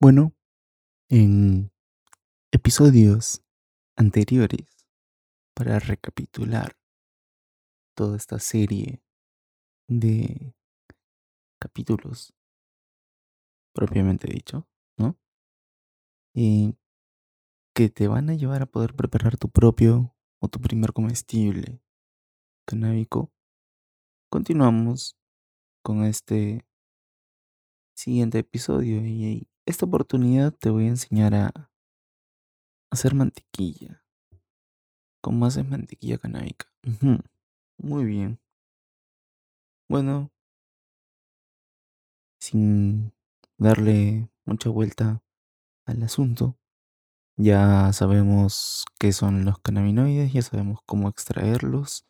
Bueno, en episodios anteriores, para recapitular toda esta serie de capítulos, propiamente dicho, ¿no? Y que te van a llevar a poder preparar tu propio o tu primer comestible canábico. Continuamos con este siguiente episodio y esta oportunidad te voy a enseñar a hacer mantequilla. ¿Cómo haces mantequilla canábica? Ujú, Muy bien. Bueno, sin darle mucha vuelta al asunto, ya sabemos qué son los cannabinoides, ya sabemos cómo extraerlos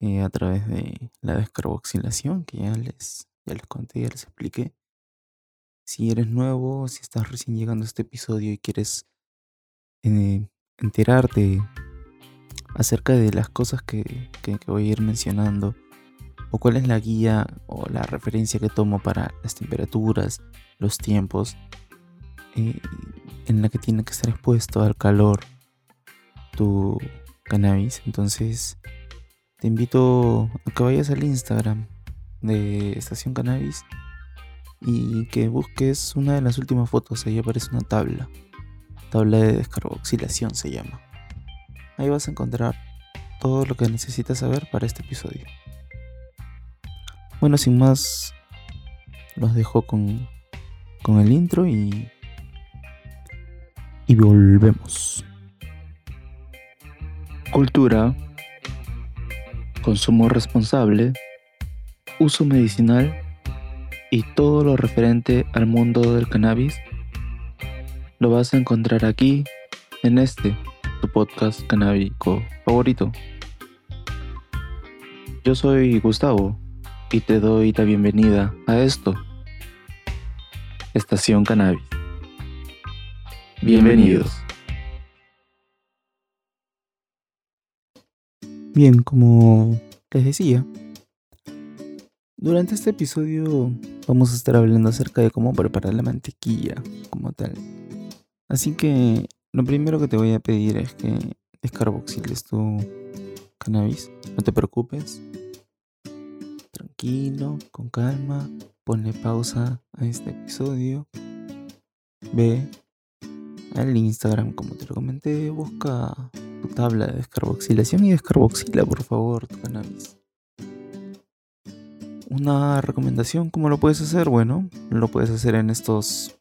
eh, a través de la descarboxilación, que ya les, ya les conté, ya les expliqué. Si eres nuevo, si estás recién llegando a este episodio y quieres eh, enterarte acerca de las cosas que, que- voy a ir mencionando, o cuál es la guía o la referencia que tomo para las temperaturas, los tiempos eh, en la que tiene que estar expuesto al calor tu cannabis. Entonces, te invito a que vayas al Instagram de Estación Cannabis y que busques una de las últimas fotos. Ahí aparece una tabla. Tabla de descarboxilación se llama. Ahí vas a encontrar todo lo que necesitas saber para este episodio. Bueno, sin más, los dejo con, con el intro y, y volvemos. Cultura, consumo responsable, uso medicinal y todo lo referente al mundo del cannabis lo vas a encontrar aquí en este, tu podcast canábico favorito. Yo soy Gustavo y te doy la bienvenida a esto. Estación Cannabis. Bienvenidos. Bien, como les decía, durante este episodio vamos a estar hablando acerca de cómo preparar la mantequilla como tal. Así que lo primero que te voy a pedir es que descarboxiles tu cannabis. No te preocupes. Tranquilo, con calma. Ponle pausa a este episodio. Ve al Instagram, como te lo comenté. Busca tu tabla de descarboxilación y descarboxila, por favor, tu cannabis. Una recomendación, ¿cómo lo puedes hacer? Bueno, lo puedes hacer en estos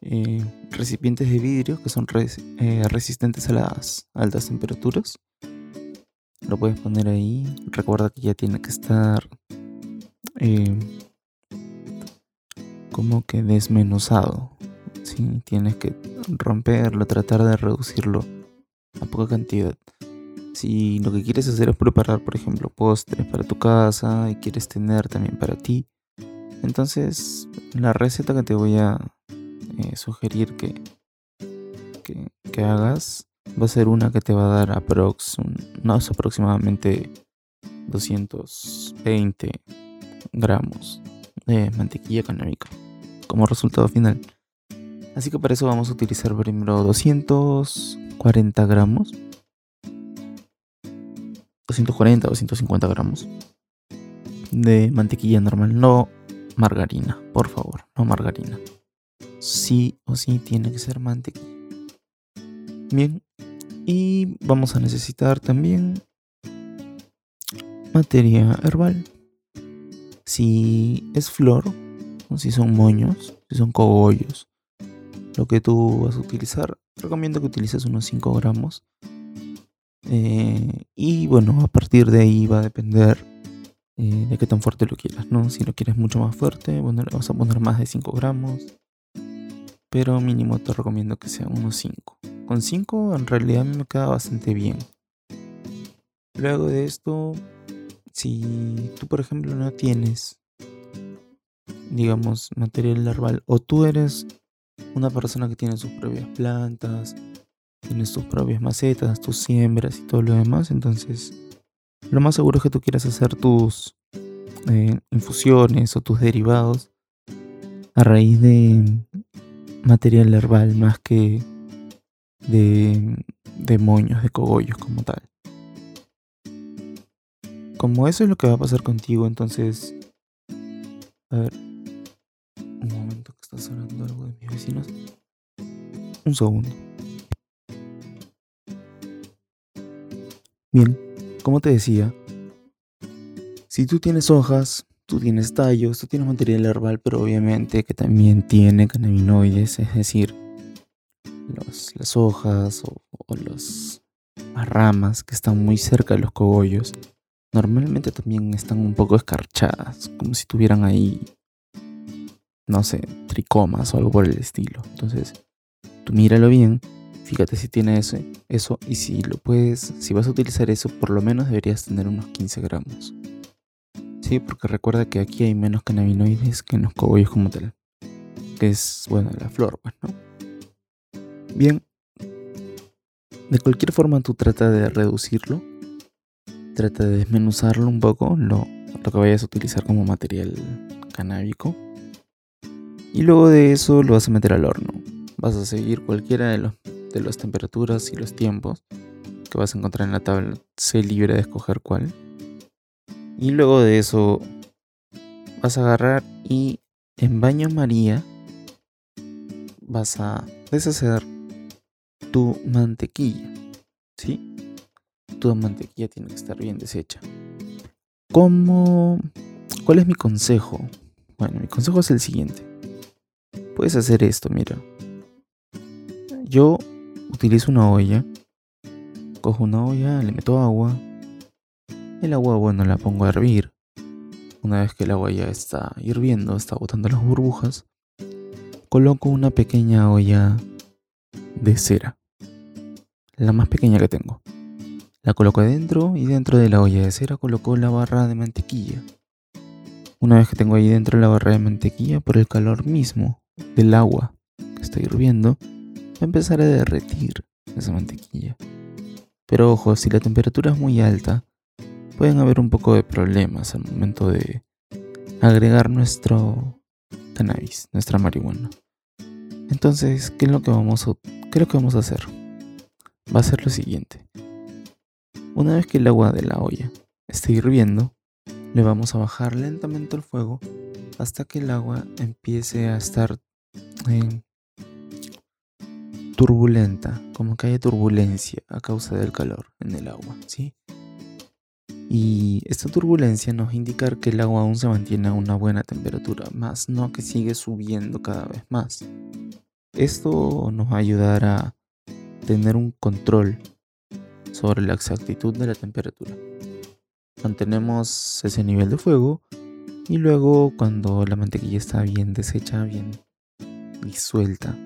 eh, recipientes de vidrio que son res- eh, resistentes a las altas temperaturas. Lo puedes poner ahí. Recuerda que ya tiene que estar eh, como que desmenuzado. ¿sí? Tienes que romperlo, tratar de reducirlo a poca cantidad. Si lo que quieres hacer es preparar, por ejemplo, postres para tu casa y quieres tener también para ti, entonces la receta que te voy a eh, sugerir que, que, que hagas va a ser una que te va a dar aprox, aproximadamente 220 gramos de mantequilla canábica como resultado final. Así que para eso vamos a utilizar primero 240 gramos. 240 o 250 gramos de mantequilla normal, no margarina, por favor, no margarina. Sí o sí tiene que ser mantequilla. Bien, y vamos a necesitar también materia herbal. Si es flor, o si son moños, si son cogollos, lo que tú vas a utilizar, recomiendo que utilices unos 5 gramos. Eh, y bueno, a partir de ahí va a depender eh, de qué tan fuerte lo quieras, ¿no? Si lo quieres mucho más fuerte, bueno, le vas a poner más de 5 gramos. Pero mínimo te recomiendo que sea unos 5. Con 5 en realidad me queda bastante bien. Luego de esto, si tú por ejemplo no tienes, digamos, material herbal, o tú eres una persona que tiene sus propias plantas, tienes tus propias macetas, tus siembras y todo lo demás, entonces lo más seguro es que tú quieras hacer tus eh, infusiones o tus derivados a raíz de, material herbal más que de, de moños, de cogollos como tal. Como eso es lo que va a pasar contigo, entonces... A ver. Un momento que está sonando algo de mis vecinos. Un segundo. Bien, como te decía, si tú tienes hojas, tú tienes tallos, tú tienes material herbal, pero obviamente que también tiene cannabinoides, es decir, las hojas o las ramas que están muy cerca de los cogollos, normalmente también están un poco escarchadas, como si tuvieran ahí, no sé, tricomas o algo por el estilo. Entonces, tú míralo bien, fíjate si tiene eso, eso y si lo puedes, si vas a utilizar eso, por lo menos deberías tener unos 15 gramos. Sí, porque recuerda que aquí hay menos cannabinoides que en los cogollos como tal. Que es, bueno, la flor, pues, ¿no? Bien. De cualquier forma, tú trata de reducirlo. Trata de desmenuzarlo un poco, lo, lo que vayas a utilizar como material canábico. Y luego de eso lo vas a meter al horno. Vas a seguir cualquiera de, los, de las temperaturas y los tiempos que vas a encontrar en la tabla. Sé libre de escoger cuál. Y luego de eso vas a agarrar y en baño María vas a deshacer tu mantequilla. ¿Sí? Tu mantequilla tiene que estar bien deshecha. ¿Cómo? ¿Cuál es mi consejo? Bueno, mi consejo es el siguiente. Puedes hacer esto, mira. Yo utilizo una olla. Cojo una olla, le meto agua, el agua, bueno, la pongo a hervir. Una vez que el agua ya está hirviendo, está botando las burbujas, coloco una pequeña olla de cera. La más pequeña que tengo. La coloco adentro y dentro de la olla de cera coloco la barra de mantequilla. Una vez que tengo ahí dentro la barra de mantequilla, por el calor mismo del agua que está hirviendo, va a empezar a derretir esa mantequilla. Pero ojo, si la temperatura es muy alta, pueden haber un poco de problemas al momento de agregar nuestro cannabis, nuestra marihuana. Entonces, ¿qué es lo que vamos a, qué que vamos a hacer? Va a ser lo siguiente. Una vez que el agua de la olla esté hirviendo, le vamos a bajar lentamente el fuego hasta que el agua empiece a estar turbulenta, como que haya turbulencia a causa del calor en el agua, ¿sí? Y esta turbulencia nos indica que el agua aún se mantiene a una buena temperatura, más no que sigue subiendo cada vez más. Esto nos va a ayudar a tener un control sobre la exactitud de la temperatura. Mantenemos ese nivel de fuego y luego cuando la mantequilla está bien deshecha, bien disuelta,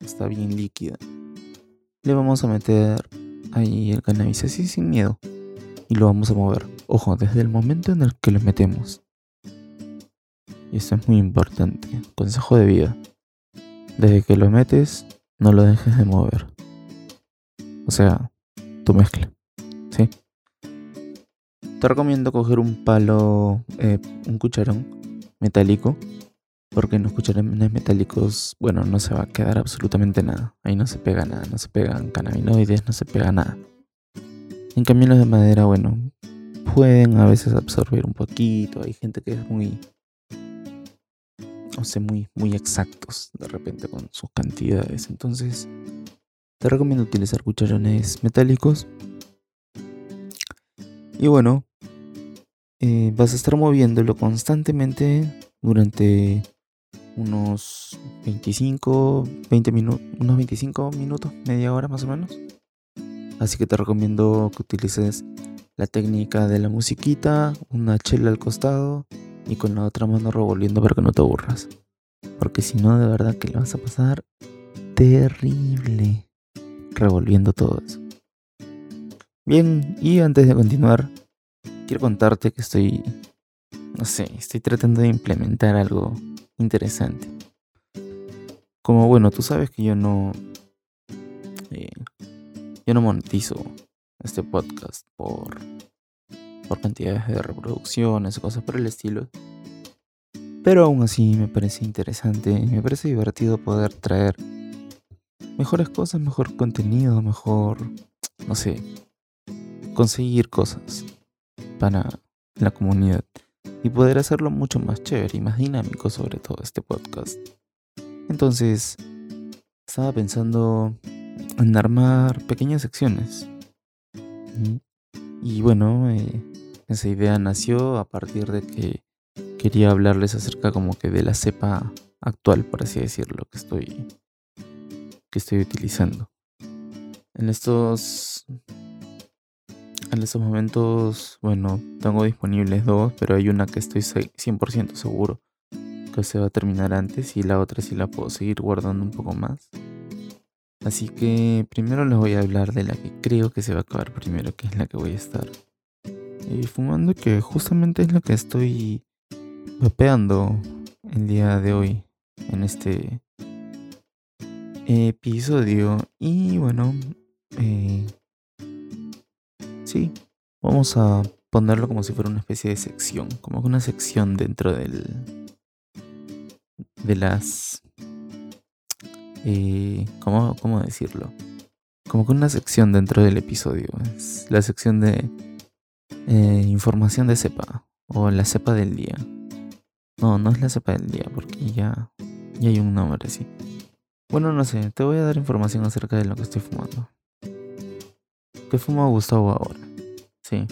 está bien líquida, le vamos a meter ahí el cannabis así sin miedo y lo vamos a mover. Ojo, desde el momento en el que lo metemos. Y esto es muy importante. Consejo de vida. Desde que lo metes, no lo dejes de mover. O sea, tu mezcla. ¿Sí? Te recomiendo coger un palo, eh, un cucharón metálico. Porque en los cucharones metálicos, bueno, no se va a quedar absolutamente nada. Ahí no se pega nada, no se pegan cannabinoides, no se pega nada. En cambio los de madera, bueno, pueden a veces absorber un poquito. Hay gente que es muy, no sé, muy, muy exactos de repente con sus cantidades. Entonces, te recomiendo utilizar cucharones metálicos. Y bueno, eh, vas a estar moviéndolo constantemente durante unos 25, 20 minutos, unos 25 minutos, media hora más o menos. Así que te recomiendo que utilices la técnica de la musiquita, una chela al costado y con la otra mano revolviendo para que no te aburras. Porque si no, de verdad que le vas a pasar terrible revolviendo todo eso. Bien, y antes de continuar, quiero contarte que estoy, no sé, estoy tratando de implementar algo interesante. Como bueno, tú sabes que yo no, eh, yo no monetizo este podcast por, por cantidades de reproducciones o cosas por el estilo. Pero aún así me parece interesante, me parece divertido poder traer mejores cosas, mejor contenido, mejor, no sé, conseguir cosas para la comunidad y poder hacerlo mucho más chévere y más dinámico sobre todo este podcast. Entonces, estaba pensando en armar pequeñas secciones. Y bueno, eh, esa idea nació a partir de que quería hablarles acerca como que de la cepa actual, por así decirlo, que estoy que estoy utilizando. En estos en estos momentos, bueno, tengo disponibles dos, pero hay una que estoy 100% seguro que se va a terminar antes y la otra sí la puedo seguir guardando un poco más. Así que primero les voy a hablar de la que creo que se va a acabar primero, que es la que voy a estar y fumando, que justamente es la que estoy vapeando el día de hoy en este episodio. Y bueno, eh, Sí, vamos a ponerlo como si fuera una especie de sección, como una sección dentro del de las eh, ¿cómo, ¿cómo, decirlo? Como que una sección dentro del episodio. Es la sección de eh, información de cepa o la cepa del día. No, no es la cepa del día porque ya, ya hay un nombre así. Bueno, no sé, te voy a dar información acerca de lo que estoy fumando. ¿Qué fuma Gustavo ahora? Sí,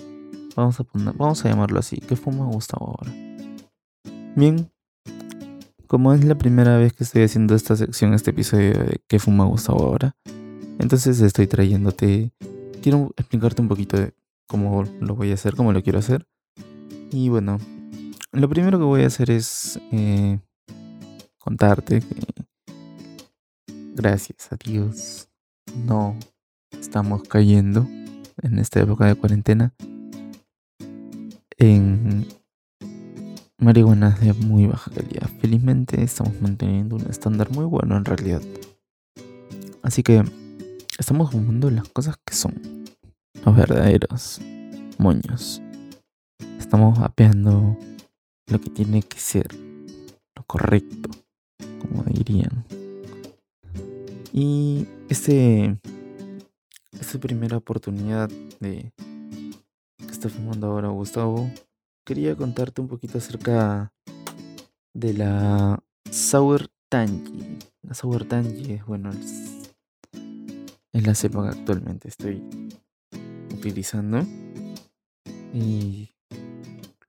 vamos a, poner, vamos a llamarlo así. ¿Qué fuma Gustavo ahora? Bien, como es la primera vez que estoy haciendo esta sección, este episodio de ¿Qué fuma Gustavo ahora? Entonces estoy trayéndote... Quiero explicarte un poquito de cómo lo voy a hacer, cómo lo quiero hacer. Y bueno, lo primero que voy a hacer es eh, contarte que gracias a Dios no estamos cayendo en esta época de cuarentena en marihuana de muy baja calidad. Felizmente estamos manteniendo un estándar muy bueno en realidad. Así que estamos fumando las cosas que son los verdaderos moños. Estamos vapeando lo que tiene que ser, lo correcto, como dirían. Y este esta primera oportunidad de que está fumando ahora Gustavo, quería contarte un poquito acerca de la Sour Tangy. La Sour Tangy es, bueno, es, la cepa que actualmente estoy utilizando. Y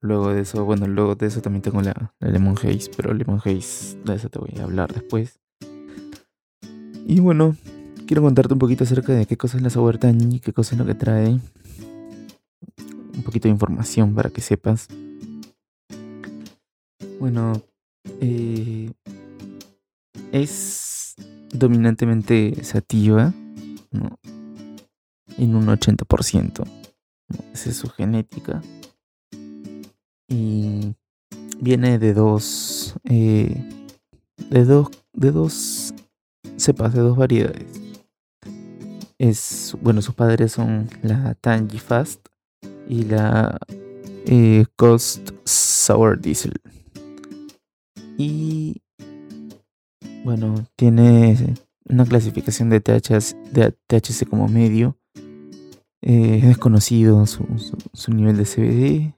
luego de eso, bueno, luego de eso también tengo la Lemon Haze, pero Lemon Haze, de eso te voy a hablar después. Y bueno, quiero contarte un poquito acerca de qué cosa es la Sour y qué cosa es lo que trae. Un poquito de información para que sepas. Bueno, eh, es dominantemente sativa. En un 80%. Esa es su genética. Y viene de dos. Eh, de dos. De dos cepas, de dos variedades es, bueno, sus padres son la Tangy Fast y la eh, Cost Sour Diesel. Y bueno, tiene una clasificación de THC, de como medio. Eh, es desconocido su, su, nivel de CBD.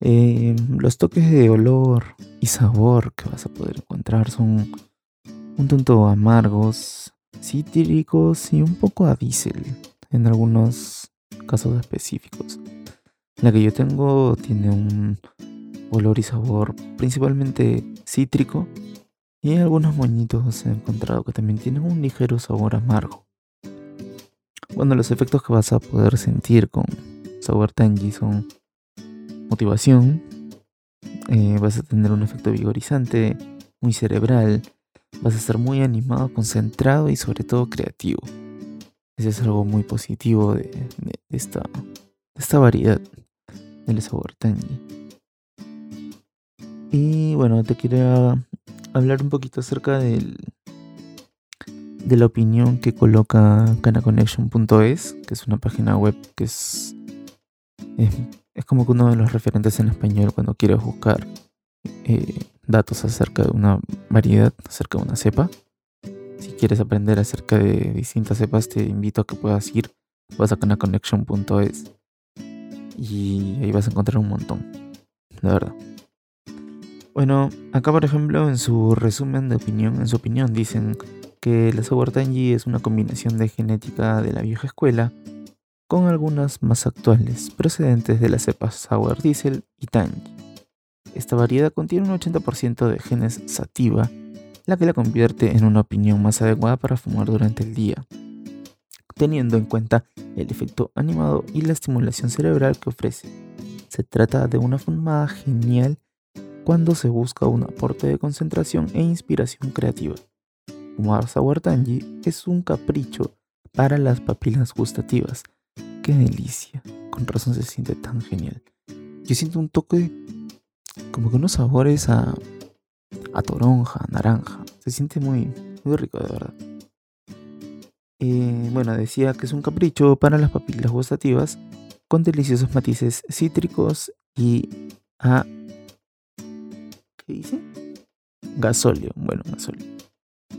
Eh, los toques de olor y sabor que vas a poder encontrar son un tanto amargos, cítricos y un poco a diésel en algunos casos específicos. La que yo tengo tiene un olor y sabor principalmente cítrico y algunos moñitos he encontrado que también tienen un ligero sabor amargo. Bueno, los efectos que vas a poder sentir con Sour Tangy son motivación, eh, vas a tener un efecto vigorizante, muy cerebral, vas a estar muy animado, concentrado y sobre todo creativo. Eso es algo muy positivo de, esta, esta variedad del sabor tangy. Y bueno, te quería hablar un poquito acerca del, de la opinión que coloca canaconnection.es, que es una página web que es, es, es como que uno de los referentes en español cuando quieres buscar eh, datos acerca de una variedad, acerca de una cepa. Si quieres aprender acerca de distintas cepas, te invito a que puedas ir, vas a canaconnection.es y ahí vas a encontrar un montón, la verdad. Bueno, acá por ejemplo en su resumen de opinión, en su opinión dicen que la Sour Tangy es una combinación de genética de la vieja escuela con algunas más actuales, procedentes de las cepas Sour Diesel y Tangy. Esta variedad contiene un 80% de genes sativa, la que la convierte en una opinión más adecuada para fumar durante el día, teniendo en cuenta el efecto animado y la estimulación cerebral que ofrece. Se trata de una fumada genial cuando se busca un aporte de concentración e inspiración creativa. Fumar Sour Tangy es un capricho para las papilas gustativas. ¡Qué delicia! Con razón se siente tan genial. Yo siento un toque como que unos sabores a, a toronja, naranja. Se siente muy, muy rico, de verdad. Eh, bueno, decía que es un capricho para las papilas gustativas con deliciosos matices cítricos y a... ¿Qué dice? Gasóleo. Bueno, gasóleo.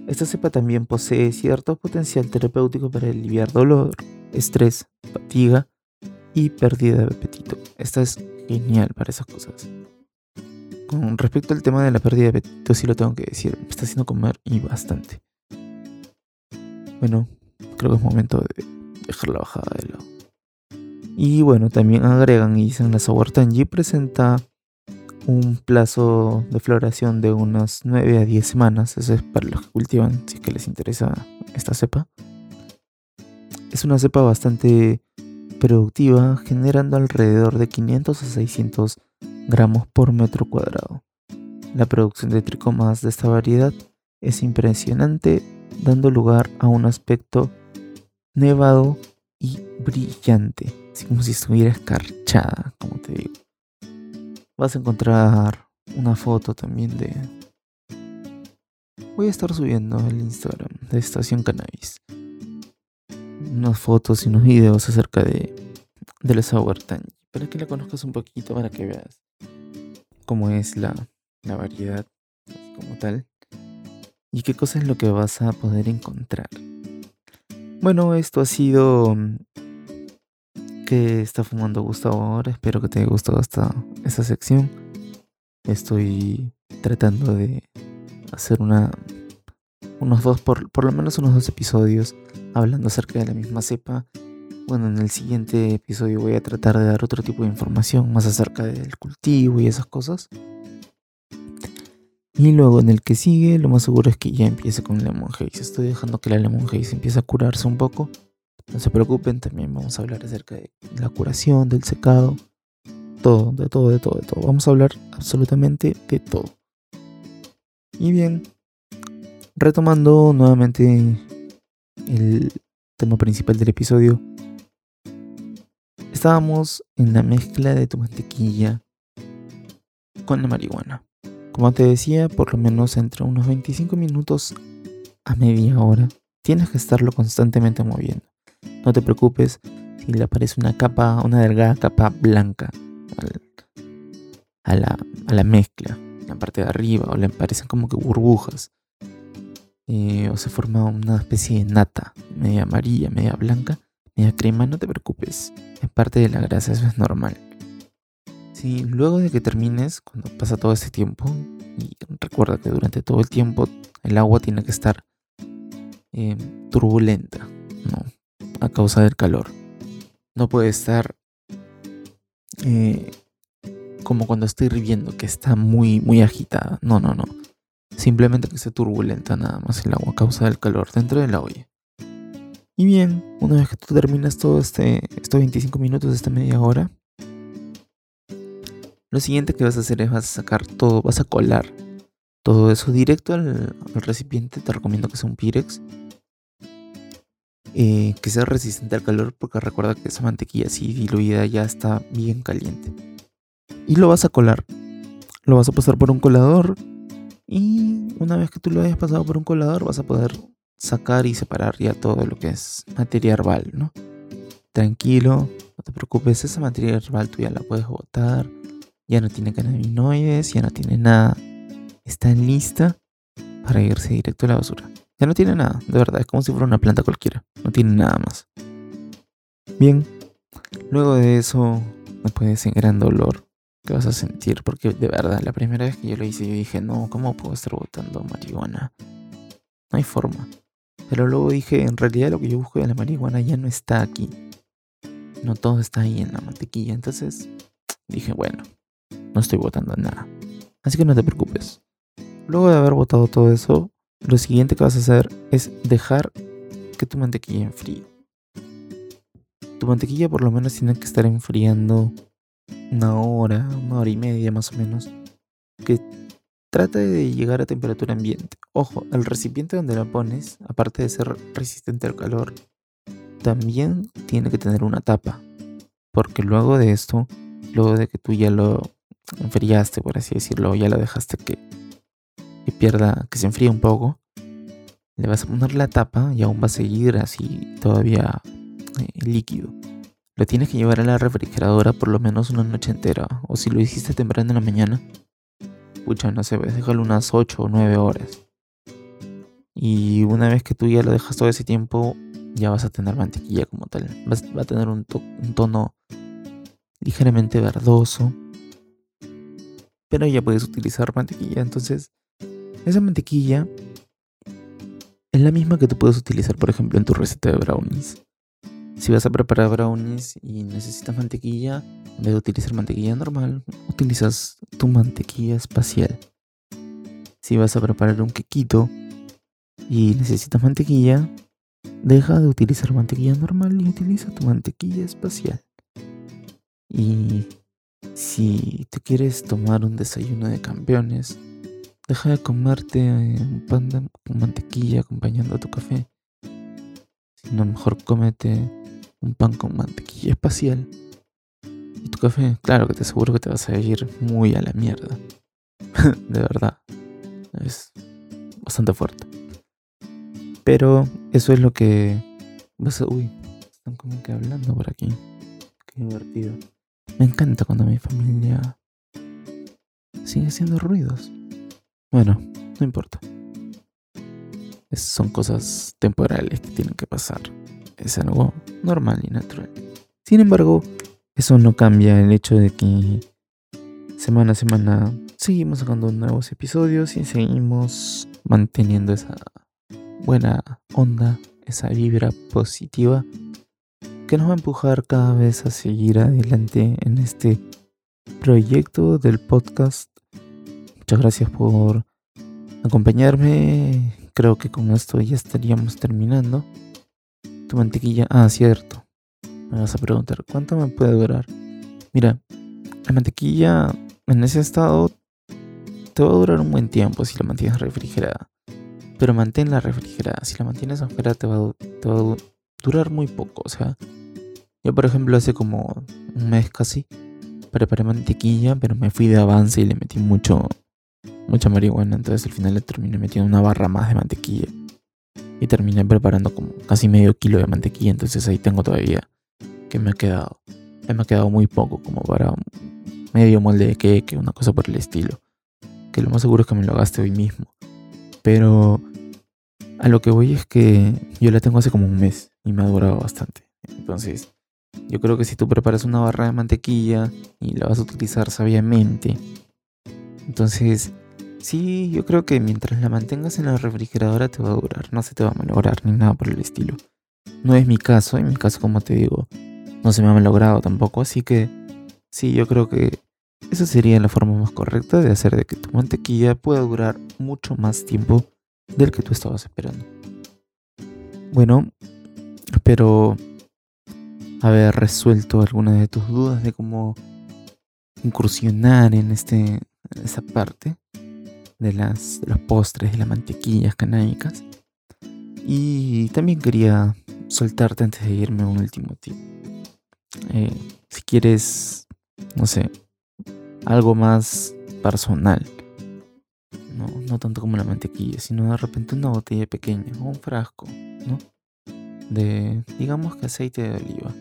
Esta cepa también posee cierto potencial terapéutico para aliviar dolor, estrés, fatiga y pérdida de apetito. Esta es genial para esas cosas. Con respecto al tema de la pérdida de apetito, sí lo tengo que decir, me está haciendo comer y bastante. Bueno, creo que es momento de dejar la bajada de lado. Y bueno, también agregan y dicen la Sour Tangy presenta un plazo de floración de unas 9 a 10 semanas. Eso es para los que cultivan, si es que les interesa esta cepa. Es una cepa bastante productiva, generando alrededor de 500 a 600 gramos por metro cuadrado. La producción de tricomas de esta variedad es impresionante, dando lugar a un aspecto nevado y brillante, así como si estuviera escarchada, como te digo. Vas a encontrar una foto también de... Voy a estar subiendo el Instagram de Estación Cannabis. Unas fotos y unos videos acerca de, de la Sour Tangy. Para que la conozcas un poquito, para que veas cómo es la, la variedad como tal. Y qué cosa es lo que vas a poder encontrar. Bueno, esto ha sido mm, que está fumando Gustavo ahora. Espero que te haya gustado esta, esta sección. Estoy tratando de hacer una unos dos, por, por lo menos unos dos episodios hablando acerca de la misma cepa. Bueno, en el siguiente episodio voy a tratar de dar otro tipo de información más acerca del cultivo y esas cosas. Y luego en el que sigue, lo más seguro es que ya empiece con Lemon Haze. Estoy dejando que la Lemon Haze empiece a curarse un poco. No se preocupen, también vamos a hablar acerca de la curación, del secado, todo, de todo, de todo, de todo. Vamos a hablar absolutamente de todo. Y bien, retomando nuevamente el tema principal del episodio, estábamos en la mezcla de tu mantequilla con la marihuana. Como te decía, por lo menos entre unos 25 minutos a media hora, tienes que estarlo constantemente moviendo. No te preocupes si le aparece una capa, una delgada capa blanca a, la, a la mezcla, en la parte de arriba, o le aparecen como que burbujas. Eh, o se forma una especie de nata, media amarilla, media blanca, media crema, no te preocupes, es parte de la grasa, eso es normal. Si luego de que termines, cuando pasa todo ese tiempo, y recuerda que durante todo el tiempo el agua tiene que estar eh, turbulenta, ¿no? A causa del calor. No puede estar eh, como cuando estoy hirviendo, que está muy, muy agitada. No, no, no. Simplemente que esté turbulenta nada más el agua a causa del calor dentro de la olla. Y bien, una vez que tú terminas todo este, estos 25 minutos, esta media hora, lo siguiente que vas a hacer es vas a sacar todo, vas a colar todo eso directo al, recipiente. Te recomiendo que sea un Pirex. Eh, que sea resistente al calor porque recuerda que esa mantequilla así diluida ya está bien caliente. Y lo vas a colar. Lo vas a pasar por un colador. Y una vez que tú lo hayas pasado por un colador vas a poder sacar y separar ya todo lo que es materia herbal, ¿no? Tranquilo, no te preocupes, esa materia herbal tú ya la puedes botar ya no tiene cannabinoides, ya no tiene nada. Está lista para irse directo a la basura. Ya no tiene nada, de verdad, es como si fuera una planta cualquiera. No tiene nada más. Bien, luego de eso, después de ese gran dolor que vas a sentir, porque de verdad, la primera vez que yo lo hice, yo dije, no, ¿cómo puedo estar botando marihuana? No hay forma. Pero luego dije, en realidad lo que yo busco de la marihuana ya no está aquí. No todo está ahí en la mantequilla. Entonces dije, bueno, no estoy botando nada. Así que no te preocupes. Luego de haber botado todo eso, lo siguiente que vas a hacer es dejar que tu mantequilla enfríe. Tu mantequilla por lo menos tiene que estar enfriando una hora, una hora y media más o menos. Que trata de llegar a temperatura ambiente. Ojo, el recipiente donde la pones, aparte de ser resistente al calor, también tiene que tener una tapa. Porque luego de esto, luego de que tú ya lo enfriaste, por así decirlo, ya lo dejaste que, pierda, que se enfríe un poco, le vas a poner la tapa y aún va a seguir así todavía eh, líquido. Lo tienes que llevar a la refrigeradora por lo menos una noche entera. O si lo hiciste temprano en la mañana, pucha, no sé, déjalo unas 8 o 9 horas. Y una vez que tú ya lo dejas todo ese tiempo, ya vas a tener mantequilla como tal. va a tener un tono ligeramente verdoso. Pero ya puedes utilizar mantequilla. Entonces, esa mantequilla es la misma que tú puedes utilizar, por ejemplo, en tu receta de brownies. Si vas a preparar brownies y necesitas mantequilla, en vez de utilizar mantequilla normal, utilizas tu mantequilla espacial. Si vas a preparar un quequito y necesitas mantequilla, deja de utilizar mantequilla normal y utiliza tu mantequilla espacial. Y si te quieres tomar un desayuno de campeones, deja de comerte un pan con mantequilla acompañando a tu café. Sino mejor cómete un pan con mantequilla espacial. Y tu café, claro que te aseguro que te vas a ir muy a la mierda. de verdad. Es bastante fuerte. Pero eso es lo que. Uy, están como que hablando por aquí. Qué divertido. Me encanta cuando mi familia sigue haciendo ruidos. Bueno, no importa. son cosas temporales que tienen que pasar es algo normal y natural. Sin embargo, eso no cambia el hecho de que semana a semana seguimos sacando nuevos episodios y seguimos manteniendo esa buena onda, esa vibra positiva que nos va a empujar cada vez a seguir adelante en este proyecto del podcast. Muchas gracias por acompañarme. Creo que con esto ya estaríamos terminando mantequilla. Ah, cierto. Me vas a preguntar, ¿cuánto me puede durar? Mira, la mantequilla en ese estado te va a durar un buen tiempo si la mantienes refrigerada. Pero manténla refrigerada. Si la mantienes afuera te va, te va a durar muy poco. O sea, yo por ejemplo hace como un mes casi preparé mantequilla, pero me fui de avance y le metí mucho, mucha marihuana. Entonces al final le terminé metiendo una barra más de mantequilla y terminé preparando como casi medio kilo de mantequilla, entonces ahí tengo todavía que me ha quedado. Me ha quedado muy poco como para medio molde de queque, una cosa por el estilo. Que lo más seguro es que me lo gaste hoy mismo. Pero a lo que voy es que yo la tengo hace como un mes y me ha durado bastante. Entonces, yo creo que si tú preparas una barra de mantequilla y la vas a utilizar sabiamente, entonces Sí, yo creo que mientras la mantengas en la refrigeradora te va a durar, no se te va a malograr ni nada por el estilo. No es mi caso, en mi caso como te digo, no se me ha malogrado tampoco, así que sí, yo creo que esa sería la forma más correcta de hacer de que tu mantequilla pueda durar mucho más tiempo del que tú estabas esperando. Bueno, espero haber resuelto algunas de tus dudas de cómo incursionar en este en esa parte de, las, los postres, de las mantequillas canábicas. Y también quería soltarte antes de irme un último tip. Eh, si quieres, no sé, algo más personal. No, no tanto como la mantequilla, sino de repente una botella pequeña o un frasco, ¿no? De, digamos que aceite de oliva.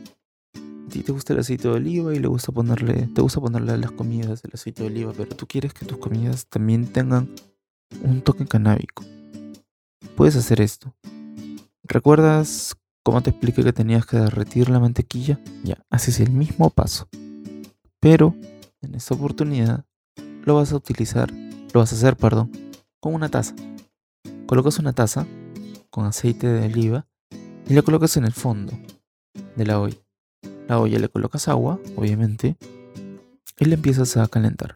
Ti te gusta el aceite de oliva y le gusta ponerle, te gusta ponerle a las comidas el aceite de oliva, pero tú quieres que tus comidas también tengan un toque canábico. Puedes hacer esto. ¿Recuerdas cómo te expliqué que tenías que derretir la mantequilla? Ya, haces el mismo paso. Pero en esta oportunidad lo vas a utilizar, lo vas a hacer, perdón, con una taza. Colocas una taza con aceite de oliva y la colocas en el fondo de la olla. La olla le colocas agua, obviamente, y le empiezas a calentar.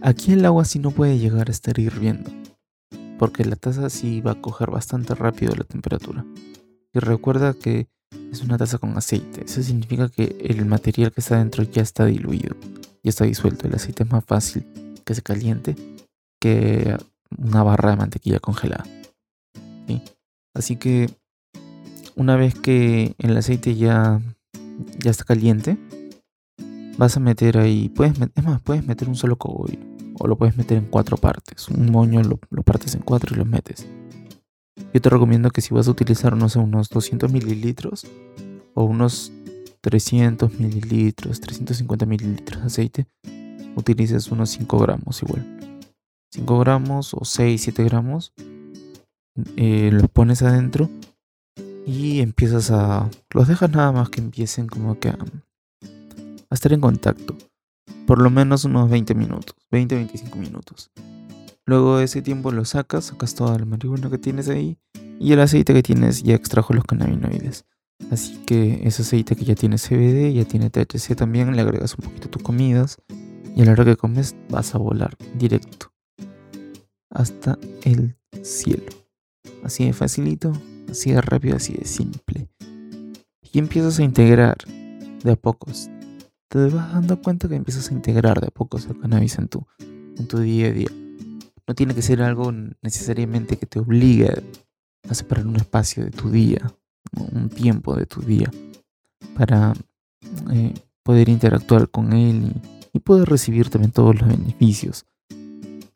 Aquí el agua sí no puede llegar a estar hirviendo, porque la taza sí va a coger bastante rápido la temperatura. Y recuerda que es una taza con aceite, eso significa que el material que está dentro ya está diluido, ya está disuelto. El aceite es más fácil que se caliente que una barra de mantequilla congelada. Así que una vez que el aceite ya, ya está caliente, vas a meter ahí, puedes, es más, puedes meter un solo cogollo o lo puedes meter en cuatro partes. Un moño lo, partes en cuatro y lo metes. Yo te recomiendo que si vas a utilizar, unos 200 mililitros o unos 300 mililitros, 350 mililitros de aceite, utilices unos 5 gramos igual. 5 gramos o 6, 7 gramos, eh, los pones adentro y empiezas a... Los dejas nada más que empiecen como que a, a estar en contacto. Por lo menos unos 20 minutos, 20-25 minutos. Luego de ese tiempo lo sacas, sacas toda la marihuana que tienes ahí y el aceite que tienes ya extrajo los cannabinoides. Así que ese aceite que ya tiene CBD, ya tiene THC también, le agregas un poquito a tus comidas y a la hora que comes vas a volar directo hasta el cielo. Así de facilito, así de rápido, así de simple. Y empiezas a integrar de a pocos. Te vas dando cuenta que empiezas a integrar de a pocos el cannabis en tu, en tu día a día. No tiene que ser algo necesariamente que te obligue a separar un espacio de tu día, un tiempo de tu día, para eh, poder interactuar con él y, y poder recibir también todos los beneficios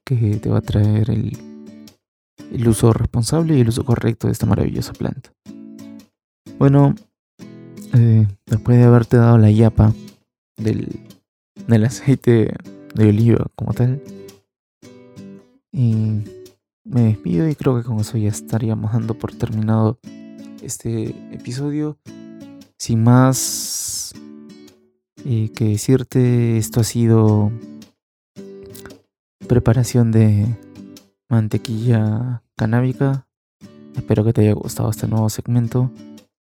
que te va a traer el, el uso responsable y el uso correcto de esta maravillosa planta. Bueno, eh, después de haberte dado la yapa del, del aceite de oliva como tal, y me despido y creo que con eso ya estaríamos dando por terminado este episodio. Sin más eh, que decirte, esto ha sido preparación de mantequilla canábica. Espero que te haya gustado este nuevo segmento.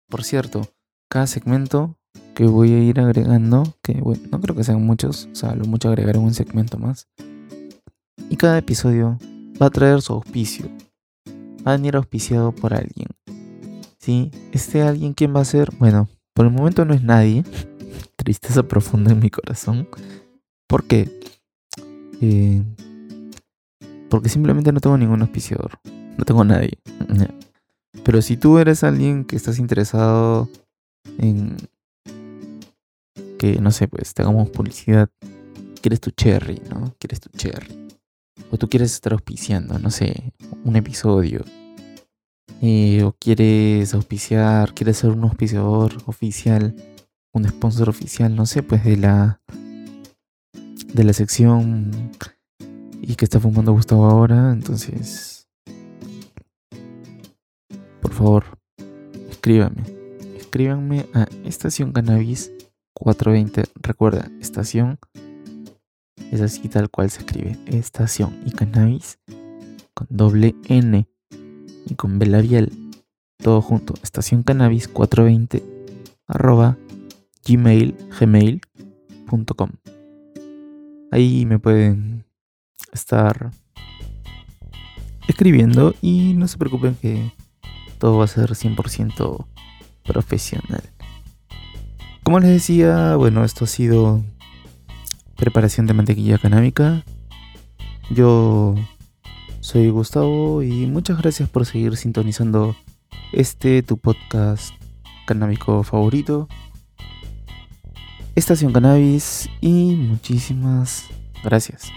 Por cierto, cada segmento que voy a ir agregando, que bueno, no creo que sean muchos, o sea, lo mucho agregaré un segmento más. Y cada episodio va a traer su auspicio. Va a venir auspiciado por alguien. ¿Sí? Este alguien, ¿quién va a ser? Bueno, por el momento no es nadie. Tristeza profunda en mi corazón. ¿Por qué? Eh, porque simplemente no tengo ningún auspiciador. No tengo nadie. Pero si tú eres alguien que estás interesado en que, no sé, pues te hagamos publicidad, quieres tu cherry, ¿no? Quieres tu cherry. O tú quieres estar auspiciando, no sé, un episodio. Eh, o quieres auspiciar, quieres ser un auspiciador oficial, un sponsor oficial, no sé, pues de la de la sección y que está fumando Gustavo ahora, entonces por favor, escríbame. Escríbanme a Estación Cannabis 420. Recuerda, estación es así tal cual se escribe. Estación y Cannabis con doble N y con B. Todo junto. Estación Cannabis 420 arroba gmail gmail.com. Ahí me pueden estar escribiendo y no se preocupen que todo va a ser 100% profesional. Como les decía, bueno, esto ha sido preparación de mantequilla canábica. Yo soy Gustavo y muchas gracias por seguir sintonizando este tu podcast canábico favorito. Estación Cannabis y muchísimas gracias.